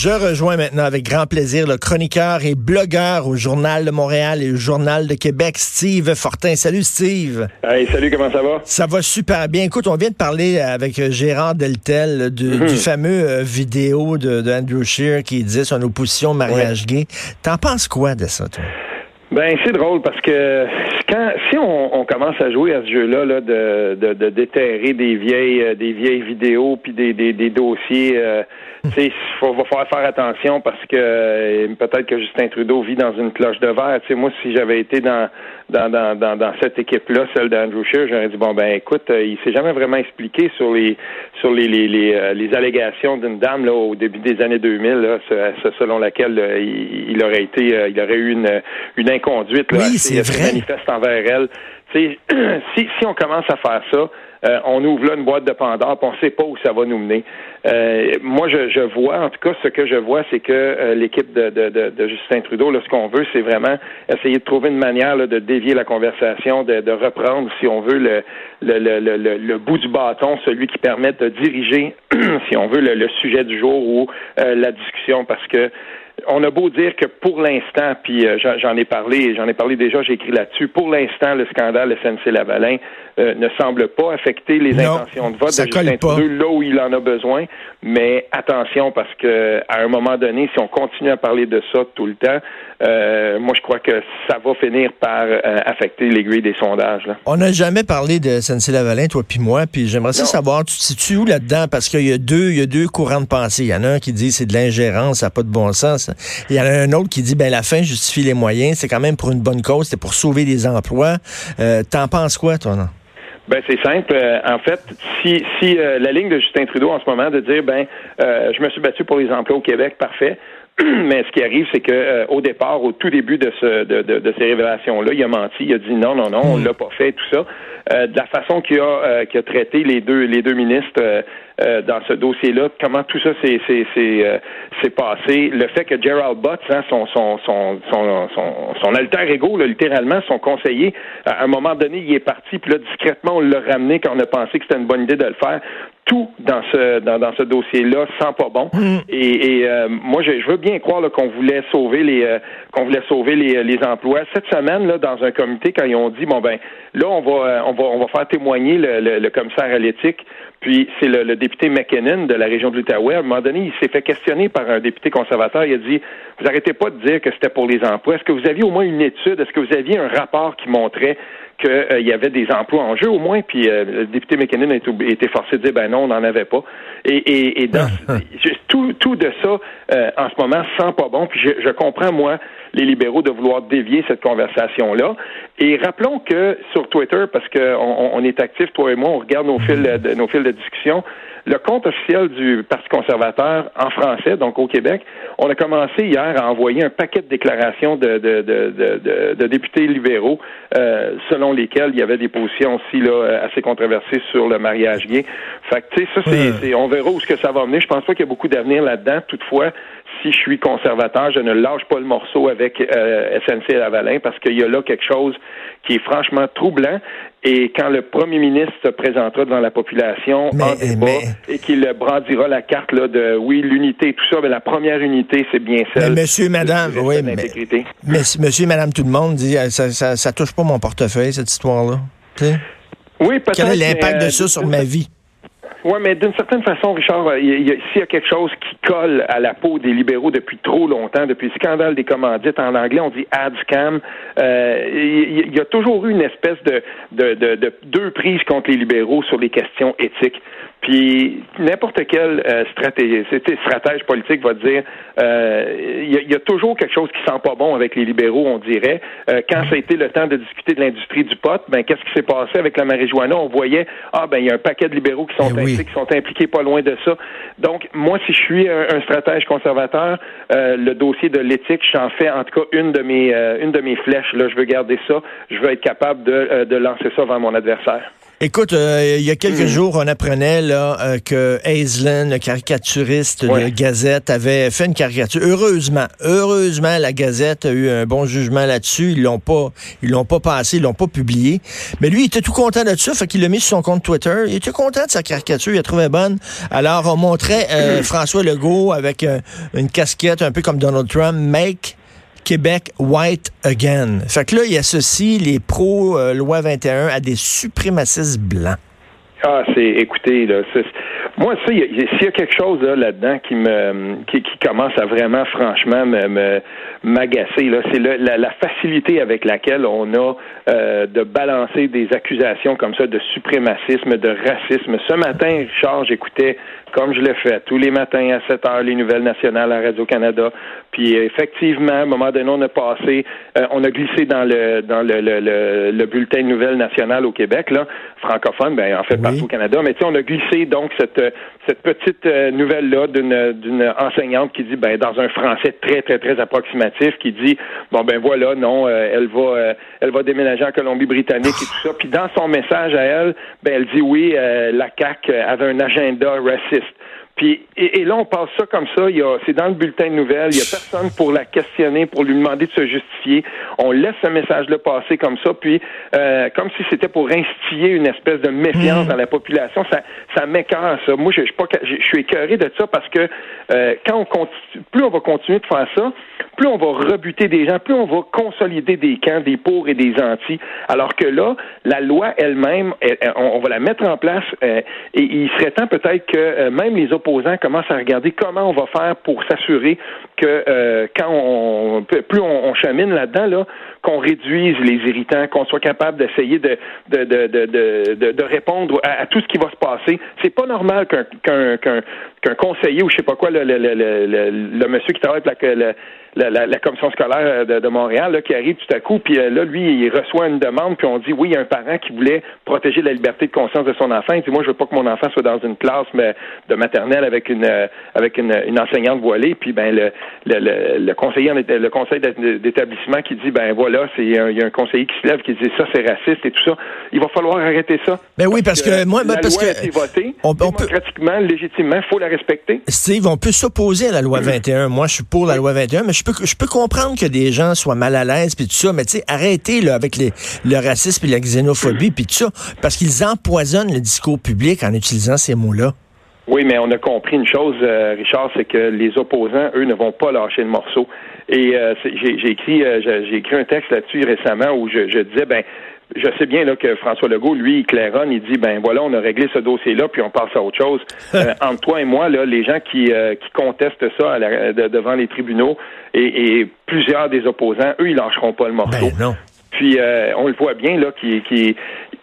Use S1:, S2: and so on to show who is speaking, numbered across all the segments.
S1: Je rejoins maintenant avec grand plaisir le chroniqueur et blogueur au Journal de Montréal et au Journal de Québec, Steve Fortin. Salut Steve.
S2: Hey, salut, comment ça va?
S1: Ça va super bien. Écoute, on vient de parler avec Gérard Deltel du, mm-hmm. fameux euh, vidéo de, Andrew Scheer qui disait son opposition au mariage gay. T'en penses quoi de ça, toi?
S2: Ben c'est drôle parce que quand si on, commence à jouer à ce jeu-là là, de, de, déterrer des vieilles euh, des vieilles vidéos puis des, des, des dossiers euh, il va falloir faire attention parce que euh, peut-être que Justin Trudeau vit dans une cloche de verre. sais, moi, si j'avais été dans dans, dans, dans, cette équipe-là, celle d'Andrew Scheer, j'aurais dit bon ben écoute, euh, il s'est jamais vraiment expliqué sur les sur les les, les, euh, les allégations d'une dame là au début des années 2000, là, selon laquelle il, aurait été, il aurait eu une une inconduite là,
S1: oui, c'est vrai.
S2: manifeste envers elle. si si on commence à faire ça euh, on ouvre là une boîte de Pandore, on ne sait pas où ça va nous mener. Euh, moi, je, je, vois, en tout cas, ce que je vois, c'est que euh, l'équipe de, de, de, Justin Trudeau, là, ce qu'on veut, c'est vraiment essayer de trouver une manière de dévier la conversation, de, de reprendre, si on veut, le, le, le, le, bout du bâton, celui qui permet de diriger, si on veut, le, sujet du jour ou la discussion, parce que on a beau dire que pour l'instant, puis euh, j'en ai parlé, j'en ai parlé déjà, j'ai écrit là-dessus. Pour l'instant, le scandale SNC Lavalin euh, ne semble pas affecter les intentions de vote de Justin Trudeau là où il en a besoin. Mais attention, parce que à un moment donné, si on continue à parler de ça tout le temps, euh, moi je crois que ça va finir par affecter l'aiguille des sondages.
S1: On n'a jamais parlé de SNC Lavalin, toi puis moi, puis j'aimerais savoir, tu te situes où là-dedans? Parce qu'il y a deux, il y a deux courants de pensée. Il y en a un qui dit c'est de l'ingérence, ça n'a pas de bon sens. Il y en a un autre qui dit, ben la fin justifie les moyens. C'est quand même pour une bonne cause. C'est pour sauver des emplois. Euh, T'en penses quoi, toi, non?
S2: Ben c'est simple. Euh, en fait, si, si euh, la ligne de Justin Trudeau en ce moment de dire ben euh, je me suis battu pour les emplois au Québec, parfait. Mais ce qui arrive, c'est que au départ, au tout début de, ce, de, de, ces révélations-là, il a menti, il a dit non, non, non, on hmm. l'a pas fait, tout ça. De la façon qu'il a, qu'il a traité les deux les deux ministres euh, dans ce dossier-là, comment tout ça s'est euh, passé, le fait que Gerald Butts, hein, son, son, son, son, son, alter ego, là, littéralement, son conseiller, à un moment donné, il est parti, puis là, discrètement, on l'a ramené quand on a pensé que c'était une bonne idée de le faire tout dans ce dans, dans ce dossier-là sent pas bon. Mm. Et, et euh, moi, je, veux bien croire qu'on voulait sauver les qu'on voulait sauver les, les emplois. Cette semaine, là, dans un comité, quand ils ont dit bon ben là, on va on va on va faire témoigner le, le commissaire à l'éthique puis c'est le, député McKinnon de la région de l'Outaouais. À un moment donné, il s'est fait questionner par un député conservateur. Il a dit Vous arrêtez pas de dire que c'était pour les emplois. Est-ce que vous aviez au moins une étude? Est-ce que vous aviez un rapport qui montrait qu'il euh, y avait des emplois en jeu au moins, puis euh, le député McKinnon a été forcé de dire ben non, on n'en avait pas. Et, et, et dans, tout, tout de ça, euh, en ce moment, sent pas bon. Puis je, je comprends, moi, les libéraux de vouloir dévier cette conversation-là. Et rappelons que sur Twitter, parce qu'on on est actifs, toi et moi, on regarde nos fils de, nos fils de discussion, le compte officiel du Parti conservateur en français, donc au Québec, on a commencé hier à envoyer un paquet de déclarations de, de, de, de députés libéraux euh, selon lesquels il y avait des positions aussi là, assez controversées sur le mariage gay. Fait que, tu sais, ça, c'est, on verra où ce que ça va mener. Je pense pas qu'il y a beaucoup d'avenir là-dedans. Toutefois, si je suis conservateur, je ne lâche pas le morceau avec euh, SNC Lavalin parce qu'il y a là quelque chose qui est franchement troublant. Et quand le premier ministre se présentera devant la population en débat et qu'il brandira la carte là, de oui, l'unité, tout ça, mais la première unité, c'est bien celle.
S1: Mais monsieur, madame, oui, mais, monsieur, madame, tout le monde dit euh, ça, ça, ça touche pas mon portefeuille, cette histoire-là.
S2: Oui, peut-être.
S1: Quel est l'impact de euh, ça sur ma vie?
S2: Oui, mais d'une certaine façon, Richard, euh, s'il y a quelque chose qui colle à la peau des libéraux depuis trop longtemps, depuis le scandale des commandites en anglais, on dit ad scam, euh, il y, a toujours eu une espèce de, de, de, de deux prises contre les libéraux sur les questions éthiques. Puis n'importe quel euh, stratégie, stratège politique va dire, euh, il y, a toujours quelque chose qui sent pas bon avec les libéraux, on dirait. Euh, quand ça a été le temps de discuter de l'industrie du pot, ben qu'est-ce qui s'est passé avec la marijuana? On voyait, ah ben il y a un paquet de libéraux qui sont, qui sont impliqués pas loin de ça. Donc moi, si je suis un, stratège conservateur, le dossier de l'éthique, j'en fais en tout cas une de mes une de mes flèches. Là, je veux garder ça. Je veux être capable de, de lancer ça vers mon adversaire.
S1: Écoute, euh, il y a quelques hmm. jours, on apprenait là euh, que Aislinn, le caricaturiste de Gazette, avait fait une caricature. Heureusement, heureusement, la Gazette a eu un bon jugement là-dessus. Ils l'ont pas, ils l'ont pas passé, ils l'ont pas publié. Mais lui, il était tout content de ça, fait qu'il l'a mis sur son compte Twitter. Il était content de sa caricature, il a trouvé bonne. Alors, on montrait euh, François Legault avec une casquette un peu comme Donald Trump, Make Québec White Again. Fait que là, il associe les pro-loi 21 à des suprémacistes blancs.
S2: Ah, c'est, écoutez, là, moi, ça, s'il y, a quelque chose là, dedans qui me, qui, commence à vraiment, franchement, me, m'agacer, là, c'est la, facilité avec laquelle on a euh, de balancer des accusations comme ça de suprémacisme, de racisme. Ce matin, Richard, j'écoutais comme je l'ai fait tous les matins à 7 heures, les nouvelles nationales à Radio-Canada. Puis effectivement, à un moment donné, on a passé, euh, on a glissé dans le dans le, le, le, bulletin de nouvelles nationales au Québec, là, francophone, ben en fait partout au Canada. Mais tu sais, on a glissé donc cette cette petite euh, nouvelle-là d'une d'une enseignante qui dit ben dans un français très, très, très approximatif, qui dit Bon ben voilà, non, euh, elle va elle va déménager en Colombie-Britannique et tout ça. Puis dans son message à elle, ben elle dit oui, la CAC avait un agenda raciste. just Puis, et, là, on passe ça comme ça. C'est dans le bulletin de nouvelles. Il n'y a personne pour la questionner, pour lui demander de se justifier. On laisse ce message-là passer comme ça. Puis, euh, comme si c'était pour instiller une espèce de méfiance mmh. dans la population. Ça, ça m'écœure, ça. Moi, je, je, je, suis écœuré de ça parce que euh, quand on continue, plus on va continuer de faire ça, plus on va rebuter des gens, plus on va consolider des camps, des pour et des anti. Alors que là, la loi elle-même, on va la mettre en place euh, et il serait temps peut-être que euh, même les opposants commencent à regarder comment on va faire pour s'assurer que euh, quand on plus on, chemine là-dedans, là, qu'on réduise les irritants, qu'on soit capable d'essayer de répondre à, tout ce qui va se passer. C'est pas normal qu'un conseiller ou je sais pas quoi, le, le, monsieur qui travaille avec la, la, la, commission scolaire de, de Montréal là, qui arrive tout à coup, puis euh, là, lui, il reçoit une demande, puis on dit oui, il y a un parent qui voulait protéger la liberté de conscience de son enfant. Il dit moi, je veux pas que mon enfant soit dans une classe mais de maternelle avec une euh, avec une, une enseignante voilée, puis ben le, le, le, conseiller le conseil d'établissement qui dit ben voilà, c'est il y a un conseiller qui se lève qui dit ça c'est raciste et tout ça. Il va falloir arrêter ça.
S1: Ben oui, parce, que, moi,
S2: la
S1: parce
S2: loi que a été votée, on, démocratiquement, légitimement, faut la respecter.
S1: Steve, on peut s'opposer à la loi 21. Moi, je suis pour la loi 21, mais je je peux comprendre que des gens soient mal à l'aise puis tout ça, mais tu sais, arrêtez là avec les, le racisme et la xénophobie puis tout ça, parce qu'ils empoisonnent le discours public en utilisant ces mots-là.
S2: Oui, mais on a compris une chose, euh, Richard, c'est que les opposants, eux, ne vont pas lâcher le morceau. Et euh, j'ai écrit, euh, j'ai écrit un texte là-dessus récemment où je, je disais, ben, je sais bien là, que François Legault, lui, il claironne, il dit ben voilà, on a réglé ce dossier-là, puis on passe à autre chose. euh, entre toi et moi, là, les gens qui, qui contestent ça devant les tribunaux et, et, plusieurs des opposants, eux, ils lâcheront pas le morceau.
S1: Ben non.
S2: Puis on le voit bien là, qui, qui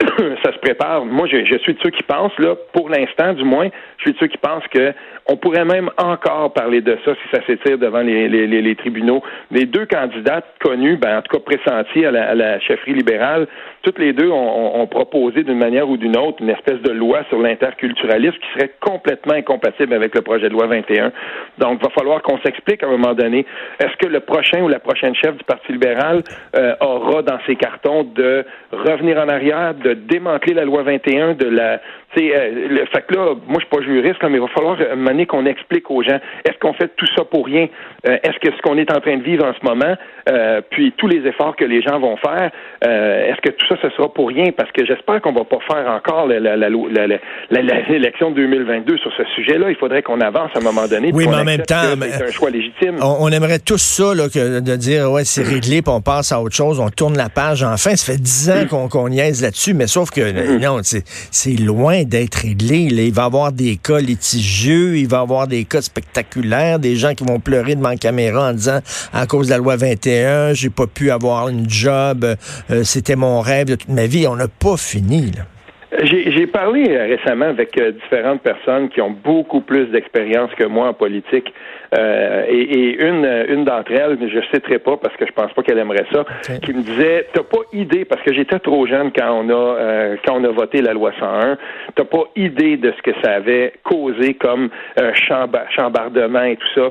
S2: ça se prépare. Moi, je, je, suis de ceux qui pensent, là, pour l'instant, du moins, je suis de ceux qui pensent que on pourrait même encore parler de ça si ça s'étire devant les, les, les, tribunaux. Les deux candidates connues, ben, en tout cas pressenties à la, à la chefferie libérale, toutes les deux ont, ont, proposé d'une manière ou d'une autre une espèce de loi sur l'interculturalisme qui serait complètement incompatible avec le projet de loi 21. Donc, il va falloir qu'on s'explique à un moment donné. Est-ce que le prochain ou la prochaine chef du Parti libéral euh, aura dans ses cartons de revenir en arrière, de démanteler la loi 21, de la c'est euh, le fait que là, moi je suis pas juriste, mais il va falloir mener qu'on explique aux gens est-ce qu'on fait tout ça pour rien? Euh, Est-ce que ce qu'on est en train de vivre en ce moment, euh, puis tous les efforts que les gens vont faire, est-ce que tout ça ce sera pour rien? Parce que j'espère qu'on va pas faire encore l'élection de 2022 sur ce sujet-là. Il faudrait qu'on avance à un moment donné.
S1: Oui, mais en même temps,
S2: c'est un choix légitime.
S1: On, aimerait tous ça là, que de dire ouais c'est réglé, puis on passe à autre chose, on tourne la page. Enfin, ça fait dix ans qu'on qu niaise là-dessus, mais sauf que mm-hmm. non, c'est loin d'être. Il va y avoir des cas litigieux, il va y avoir des cas spectaculaires, des gens qui vont pleurer devant la caméra en disant à cause de la loi 21, j'ai pas pu avoir une job, euh, c'était mon rêve de toute ma vie. On n'a pas fini.
S2: J'ai parlé euh, récemment avec euh, différentes personnes qui ont beaucoup plus d'expérience que moi en politique. Euh, et, une, une d'entre elles, je ne citerai pas parce que je pense pas qu'elle aimerait ça, qui me disait T'as pas idée, parce que j'étais trop jeune quand on a euh, quand on a voté la loi 101, t'as pas idée de ce que ça avait causé comme chambardement et tout ça.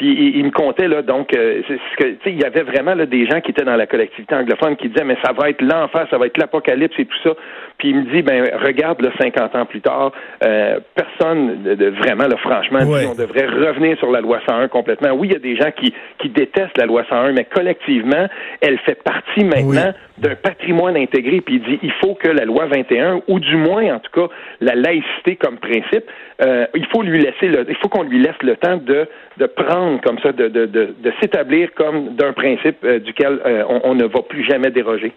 S2: Puis il, me comptait là, donc euh, ce que il y avait vraiment là, des gens qui étaient dans la collectivité anglophone qui disaient mais ça va être l'enfer, ça va être l'apocalypse et tout ça. Puis il me dit ben regarde là 50 ans plus tard, euh, personne de, vraiment là franchement on devrait revenir sur la loi 101 complètement. Oui, il y a des gens qui qui détestent la loi 101, mais collectivement, elle fait partie maintenant d'un patrimoine intégré. Puis il dit il faut que la loi 21 ou du moins en tout cas la laïcité comme principe, euh, il faut lui laisser le, il faut qu'on lui laisse le temps de de prendre comme ça, de, de, de, s'établir comme d'un principe euh, duquel euh, on, on, ne va plus jamais déroger.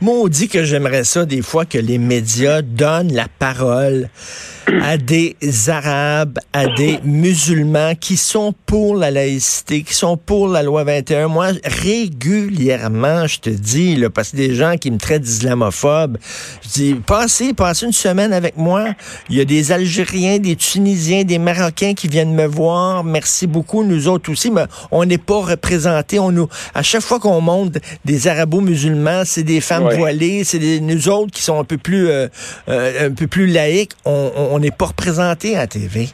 S1: Maudit que j'aimerais ça des fois que les médias donnent la parole à des Arabes, à des musulmans qui sont pour la laïcité, qui sont pour la loi 21. Moi, régulièrement, je te dis, là, parce que des gens qui me traitent d'islamophobe, je dis, passez, passez une semaine avec moi. Il y a des Algériens, des Tunisiens, des Marocains qui viennent me voir. Merci beaucoup, nous autres aussi, mais on n'est pas représentés. On nous, à chaque fois qu'on monte des arabo-musulmans, c'est des femmes voilées, c'est nous autres qui sont un peu plus, euh, euh, un peu plus laïques. on n'est pas représenté à TV.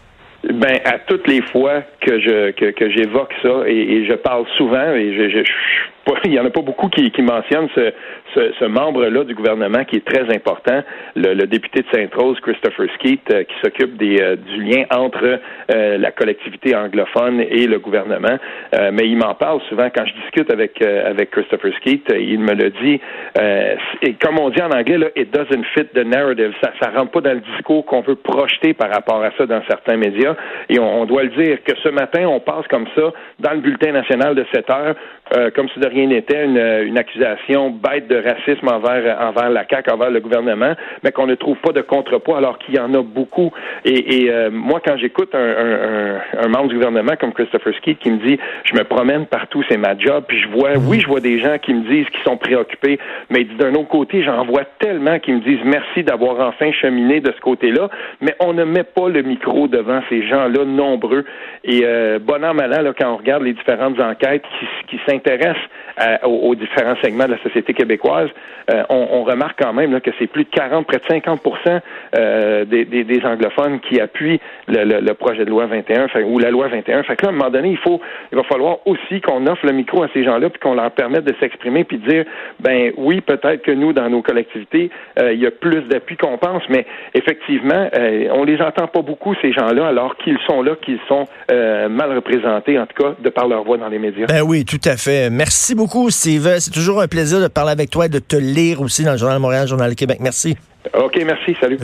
S2: Ben, à toutes les fois que je que, j'évoque ça, et, je parle souvent, et je, je, il y en a pas beaucoup qui, qui mentionnent ce, ce, membre-là du gouvernement qui est très important, le, député de Sainte-Rose, Christopher Skeet, euh, qui s'occupe des, euh, du lien entre euh, la collectivité anglophone et le gouvernement. mais il m'en parle souvent quand je discute avec avec Christopher Skeet. il me le dit. et comme on dit en anglais, là, it doesn't fit the narrative. Ça, ça rentre pas dans le discours qu'on veut projeter par rapport à ça dans certains médias. Et on, on, doit le dire que ce matin, on passe comme ça dans le bulletin national de 7 heures, comme si de n'était, une, une accusation bête de racisme envers, envers la CAQ, envers le gouvernement, mais qu'on ne trouve pas de contrepoids alors qu'il y en a beaucoup. Et, et euh, moi, quand j'écoute un, un, un, membre du gouvernement comme Christopher Skeet qui me dit je me promène partout, c'est ma job, puis je vois, oui, je vois des gens qui me disent qu'ils sont préoccupés, mais d'un autre côté, j'en vois tellement qui me disent merci d'avoir enfin cheminé de ce côté-là, mais on ne met pas le micro devant ces gens-là nombreux. Et euh, bon an, mal an, là, quand on regarde les différentes enquêtes qui s'intéressent aux, différents segments de la société québécoise, euh, on, remarque quand même que c'est plus de 40, près de 50 euh, des, anglophones qui appuient le, projet de loi 21 ou la loi 21. Fait là, à un moment donné, il faut, il va falloir aussi qu'on offre le micro à ces gens-là puis qu'on leur permette de s'exprimer puis de dire, ben oui, peut-être que nous, dans nos collectivités, euh, il y a plus d'appui qu'on pense, mais effectivement, on les entend pas beaucoup ces gens-là, alors qu'ils sont là, qu'ils sont mal représentés, en tout cas, de par leur voix dans les médias.
S1: Ben oui, tout à fait. Merci beaucoup, Steve. C'est toujours un plaisir de parler avec toi et de te lire aussi dans le Journal de Montréal, Journal de Québec. Merci.
S2: OK, merci. Salut.